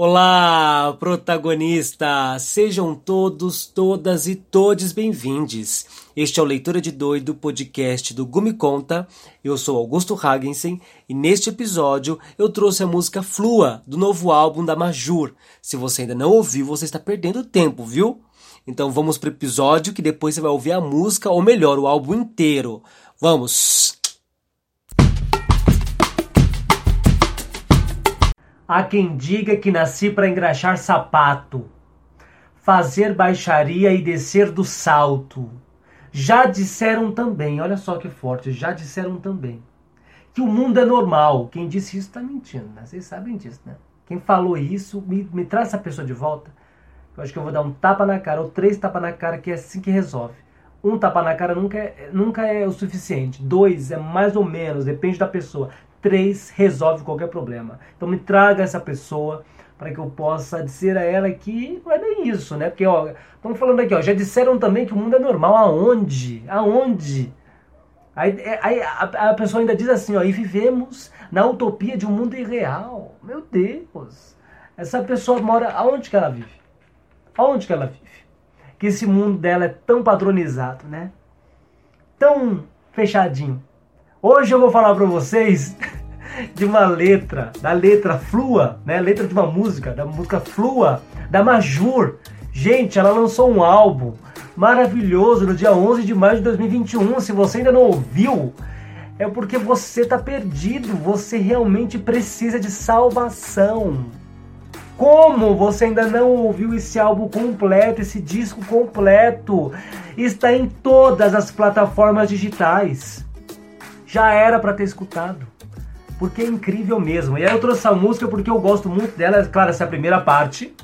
Olá, protagonistas! Sejam todos, todas e todes bem-vindos. Este é o Leitura de Doido, podcast do Gumi Conta. Eu sou Augusto Hagensen e neste episódio eu trouxe a música Flua, do novo álbum da Majur. Se você ainda não ouviu, você está perdendo tempo, viu? Então vamos para o episódio que depois você vai ouvir a música, ou melhor, o álbum inteiro. Vamos! Há quem diga que nasci para engraxar sapato, fazer baixaria e descer do salto. Já disseram também, olha só que forte, já disseram também, que o mundo é normal. Quem disse isso está mentindo, né? Vocês sabem disso, né? Quem falou isso, me, me traz essa pessoa de volta. Eu acho que eu vou dar um tapa na cara, ou três tapas na cara, que é assim que resolve. Um tapa na cara nunca é, nunca é o suficiente. Dois é mais ou menos, depende da pessoa. Três resolve qualquer problema. Então me traga essa pessoa para que eu possa dizer a ela que não é nem isso, né? Porque, ó, estamos falando aqui, ó, já disseram também que o mundo é normal. Aonde? Aonde? Aí, é, aí a, a, pessoa ainda diz assim, ó, e vivemos na utopia de um mundo irreal. Meu Deus! Essa pessoa mora. Aonde que ela vive? Aonde que ela vive? Que esse mundo dela é tão padronizado, né? Tão fechadinho. Hoje eu vou falar para vocês de uma letra, da letra Flua, né? Letra de uma música, da música Flua, da Majur. Gente, ela lançou um álbum maravilhoso no dia 11 de maio de 2021. Se você ainda não ouviu, é porque você está perdido. Você realmente precisa de salvação. Como você ainda não ouviu esse álbum completo, esse disco completo? Está em todas as plataformas digitais já era para ter escutado. Porque é incrível mesmo. E aí eu trouxe essa música porque eu gosto muito dela. Claro, essa é a primeira parte,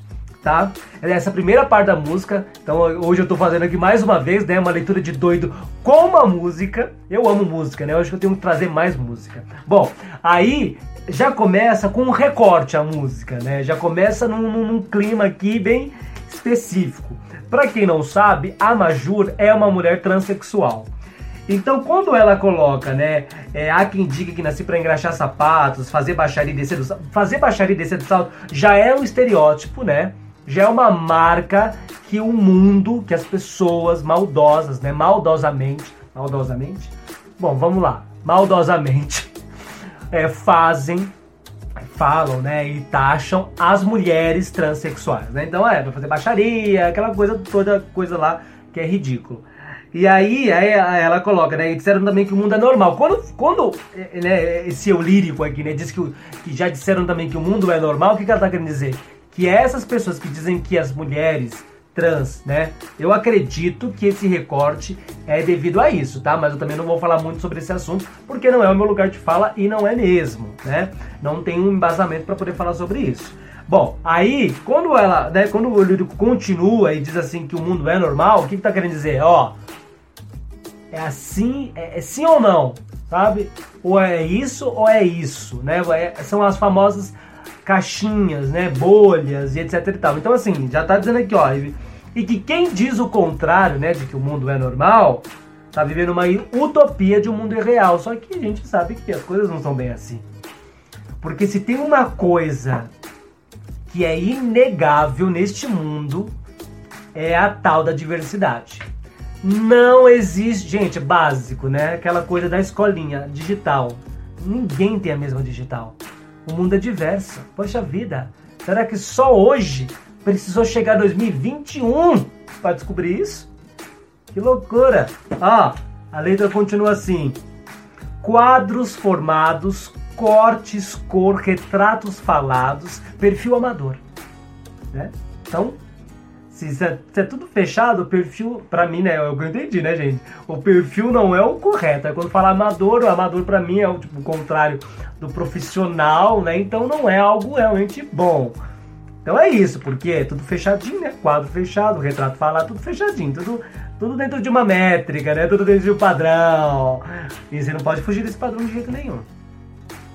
tá? Essa é a primeira parte da música. Então hoje eu tô fazendo aqui mais uma vez, né? Uma leitura de doido com uma música. Eu amo música, né? Eu acho que eu tenho que trazer mais música. Bom, aí já começa com um recorte a música, né? Já começa num, num clima aqui bem específico. Para quem não sabe, a Majur é uma mulher transexual. Então, quando ela coloca, né, é, há quem diga que nasci para engraxar sapatos, fazer baixaria e descer do salto, fazer baixaria e descer do salto já é um estereótipo, né? Já é uma marca que o mundo, que as pessoas maldosas, né, maldosamente, maldosamente, bom, vamos lá, maldosamente, é, fazem, falam, né, e taxam as mulheres transexuais, né? Então, é, vai fazer baixaria, aquela coisa toda, coisa lá que é ridículo. E aí, aí ela coloca, né? E disseram também que o mundo é normal. Quando, quando é, né, esse eu lírico aqui, né, diz que, que já disseram também que o mundo é normal, o que, que ela tá querendo dizer? Que essas pessoas que dizem que as mulheres trans, né? Eu acredito que esse recorte é devido a isso, tá? Mas eu também não vou falar muito sobre esse assunto, porque não é o meu lugar de fala e não é mesmo, né? Não tem um embasamento para poder falar sobre isso. Bom, aí, quando ela, né, quando o lírico continua e diz assim que o mundo é normal, o que, que tá querendo dizer? Ó, é assim, é, é sim ou não, sabe? Ou é isso ou é isso, né? É, são as famosas caixinhas, né? Bolhas e etc e tal. Então assim, já tá dizendo aqui, ó, e que quem diz o contrário, né, de que o mundo é normal, tá vivendo uma utopia de um mundo irreal. Só que a gente sabe que as coisas não são bem assim. Porque se tem uma coisa que é inegável neste mundo, é a tal da diversidade. Não existe, gente, básico, né? Aquela coisa da escolinha digital. Ninguém tem a mesma digital. O mundo é diverso. Poxa vida, será que só hoje precisou chegar 2021 para descobrir isso? Que loucura! Ó, a letra continua assim: quadros formados, cortes, cor, retratos falados, perfil amador. Né? Então, se, se, é, se é tudo fechado, o perfil, pra mim, né? Eu entendi, né, gente? O perfil não é o correto. É quando fala amador, o amador pra mim é o, tipo, o contrário do profissional, né? Então não é algo realmente bom. Então é isso, porque é tudo fechadinho, né? Quadro fechado, retrato falado, tudo fechadinho, tudo, tudo dentro de uma métrica, né? Tudo dentro de um padrão. E você não pode fugir desse padrão de jeito nenhum.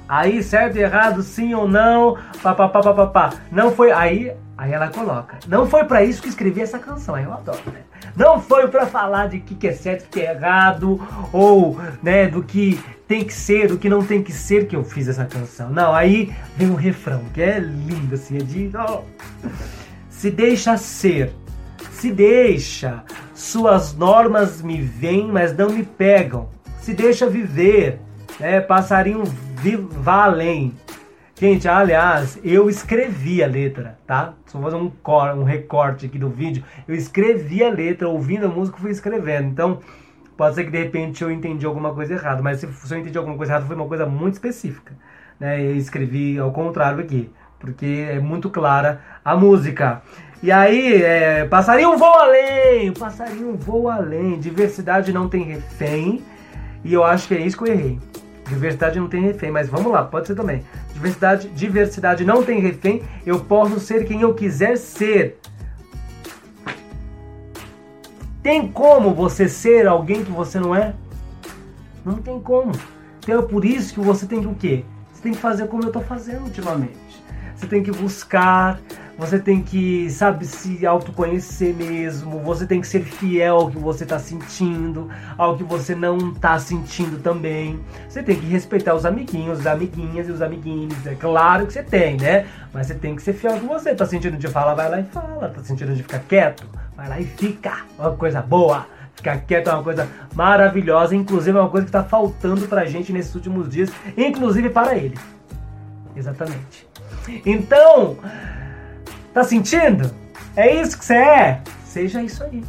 Aí, certo e errado, sim ou não, papapá, papapá. Não foi. Aí, aí ela coloca. Não foi para isso que escrevi essa canção, aí eu adoro, né? Não foi para falar de que, que é certo, que é errado, ou, né, do que tem que ser, do que não tem que ser que eu fiz essa canção. Não, aí vem um refrão, que é lindo, assim, é de. Oh. Se deixa ser, se deixa. Suas normas me vêm, mas não me pegam. Se deixa viver, né? Passarinho vá além. Gente, aliás, eu escrevi a letra, tá? Só fazer um, cor, um recorte aqui do vídeo. Eu escrevi a letra, ouvindo a música, fui escrevendo. Então, pode ser que de repente eu entendi alguma coisa errada, mas se, se eu entendi alguma coisa errada, foi uma coisa muito específica. Né? Eu escrevi ao contrário aqui, porque é muito clara a música. E aí, é, passarinho voa além, passarinho voa além, diversidade não tem refém, e eu acho que é isso que eu errei. Diversidade não tem refém, mas vamos lá, pode ser também. Diversidade, diversidade não tem refém, eu posso ser quem eu quiser ser. Tem como você ser alguém que você não é? Não tem como. Então é por isso que você tem que o quê? Você tem que fazer como eu estou fazendo ultimamente. Você tem que buscar, você tem que, sabe, se autoconhecer mesmo, você tem que ser fiel ao que você está sentindo, ao que você não está sentindo também. Você tem que respeitar os amiguinhos, as amiguinhas e os amiguinhos. É claro que você tem, né? Mas você tem que ser fiel ao que você tá sentindo de falar, vai lá e fala. Tá sentindo de ficar quieto? Vai lá e fica. Uma coisa boa. Ficar quieto é uma coisa maravilhosa, inclusive é uma coisa que está faltando pra gente nesses últimos dias, inclusive para ele. Exatamente. Então, Tá sentindo? É isso que você é? Seja isso aí.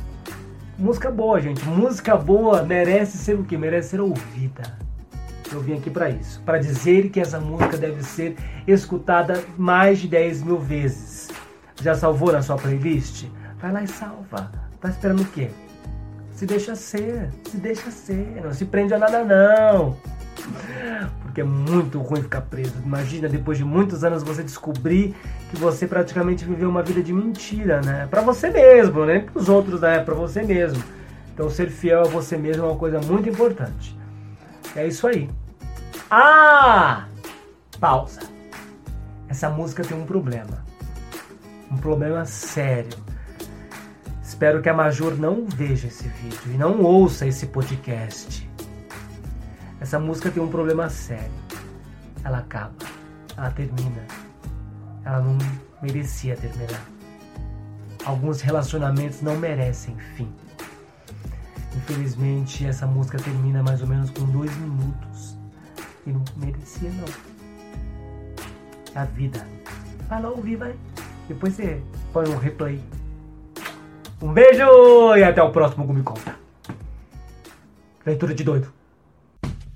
Música boa, gente. Música boa merece ser o quê? Merece ser ouvida. Eu vim aqui para isso, para dizer que essa música deve ser escutada mais de 10 mil vezes. Já salvou na sua playlist? Vai lá e salva. Tá esperando o quê? Se deixa ser, se deixa ser, não se prende a nada não porque é muito ruim ficar preso. Imagina, depois de muitos anos, você descobrir que você praticamente viveu uma vida de mentira, né? Para você mesmo, nem para os outros, né? Para você mesmo. Então, ser fiel a você mesmo é uma coisa muito importante. É isso aí. Ah! Pausa. Essa música tem um problema. Um problema sério. Espero que a Major não veja esse vídeo e não ouça esse podcast. Essa música tem um problema sério. Ela acaba, ela termina. Ela não merecia terminar. Alguns relacionamentos não merecem fim. Infelizmente, essa música termina mais ou menos com dois minutos. E não merecia, não. É a vida. Vai lá ouvir, vai. Depois você põe um replay. Um beijo e até o próximo Gumi Conta. Leitura de doido.